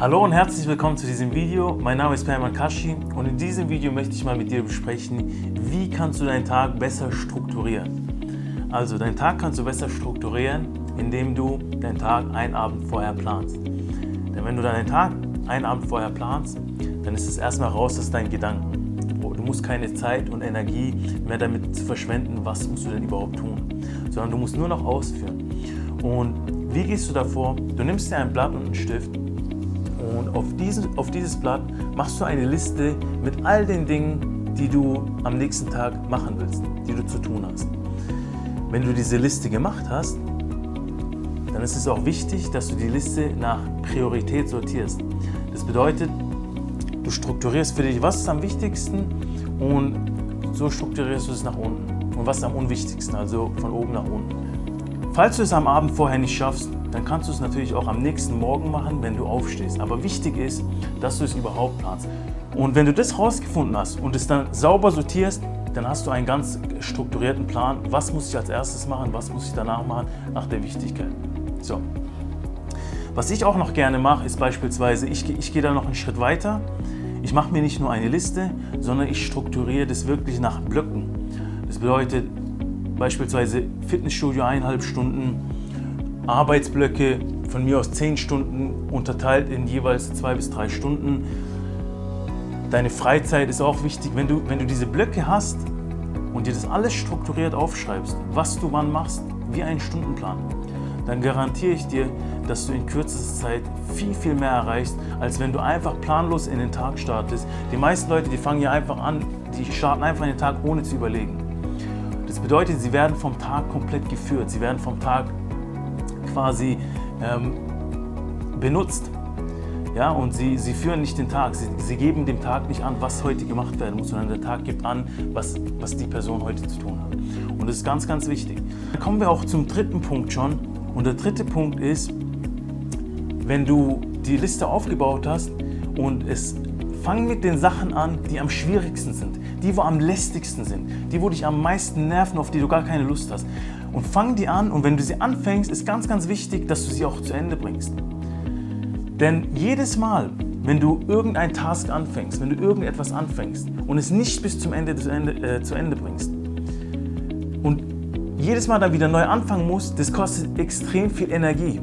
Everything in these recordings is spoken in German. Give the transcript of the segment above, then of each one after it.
Hallo und herzlich willkommen zu diesem Video. Mein Name ist Perman Kashi und in diesem Video möchte ich mal mit dir besprechen, wie kannst du deinen Tag besser strukturieren. Also deinen Tag kannst du besser strukturieren, indem du deinen Tag einen Abend vorher planst. Denn wenn du deinen Tag einen Abend vorher planst, dann ist es erstmal raus aus deinen Gedanken. Du musst keine Zeit und Energie mehr damit verschwenden, was musst du denn überhaupt tun, sondern du musst nur noch ausführen. Und wie gehst du davor? Du nimmst dir ein Blatt und einen Stift und auf dieses, auf dieses Blatt machst du eine Liste mit all den Dingen, die du am nächsten Tag machen willst, die du zu tun hast. Wenn du diese Liste gemacht hast, dann ist es auch wichtig, dass du die Liste nach Priorität sortierst. Das bedeutet, du strukturierst für dich, was ist am wichtigsten und so strukturierst du es nach unten. Und was ist am unwichtigsten, also von oben nach unten. Falls du es am Abend vorher nicht schaffst, dann kannst du es natürlich auch am nächsten Morgen machen, wenn du aufstehst. Aber wichtig ist, dass du es überhaupt planst. Und wenn du das rausgefunden hast und es dann sauber sortierst, dann hast du einen ganz strukturierten Plan. Was muss ich als erstes machen? Was muss ich danach machen? Nach der Wichtigkeit. So. Was ich auch noch gerne mache, ist beispielsweise, ich, ich gehe da noch einen Schritt weiter. Ich mache mir nicht nur eine Liste, sondern ich strukturiere das wirklich nach Blöcken. Das bedeutet beispielsweise Fitnessstudio eineinhalb Stunden, Arbeitsblöcke von mir aus zehn Stunden unterteilt in jeweils zwei bis drei Stunden. Deine Freizeit ist auch wichtig. Wenn du, wenn du diese Blöcke hast und dir das alles strukturiert aufschreibst, was du wann machst, wie einen Stundenplan, dann garantiere ich dir, dass du in kürzester Zeit viel, viel mehr erreichst, als wenn du einfach planlos in den Tag startest. Die meisten Leute, die fangen ja einfach an, die starten einfach in den Tag ohne zu überlegen. Das bedeutet, sie werden vom Tag komplett geführt. Sie werden vom Tag quasi ähm, benutzt. Ja, und sie, sie führen nicht den Tag, sie, sie geben dem Tag nicht an, was heute gemacht werden muss, sondern der Tag gibt an, was, was die Person heute zu tun hat. Und das ist ganz, ganz wichtig. Dann kommen wir auch zum dritten Punkt schon. Und der dritte Punkt ist, wenn du die Liste aufgebaut hast und es fang mit den Sachen an, die am schwierigsten sind, die wo am lästigsten sind, die wo dich am meisten nerven, auf die du gar keine Lust hast und fang die an und wenn du sie anfängst, ist ganz, ganz wichtig, dass du sie auch zu Ende bringst. Denn jedes Mal, wenn du irgendein Task anfängst, wenn du irgendetwas anfängst und es nicht bis zum Ende, Ende, äh, zu Ende bringst und jedes Mal dann wieder neu anfangen musst, das kostet extrem viel Energie.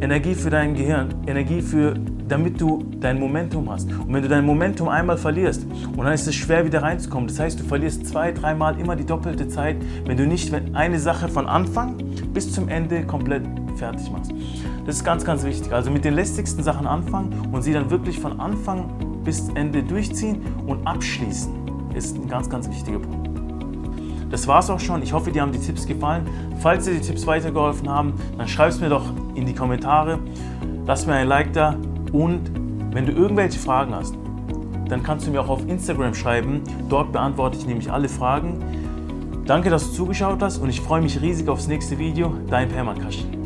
Energie für dein Gehirn, Energie für damit du dein Momentum hast. Und wenn du dein Momentum einmal verlierst und dann ist es schwer wieder reinzukommen, das heißt, du verlierst zwei, dreimal immer die doppelte Zeit, wenn du nicht eine Sache von Anfang bis zum Ende komplett fertig machst. Das ist ganz, ganz wichtig. Also mit den lästigsten Sachen anfangen und sie dann wirklich von Anfang bis Ende durchziehen und abschließen, ist ein ganz, ganz wichtiger Punkt. Das war's auch schon. Ich hoffe, dir haben die Tipps gefallen. Falls dir die Tipps weitergeholfen haben, dann schreib es mir doch in die Kommentare. Lass mir ein Like da und wenn du irgendwelche Fragen hast, dann kannst du mir auch auf Instagram schreiben. Dort beantworte ich nämlich alle Fragen. Danke, dass du zugeschaut hast und ich freue mich riesig aufs nächste Video. Dein Perman Kashi.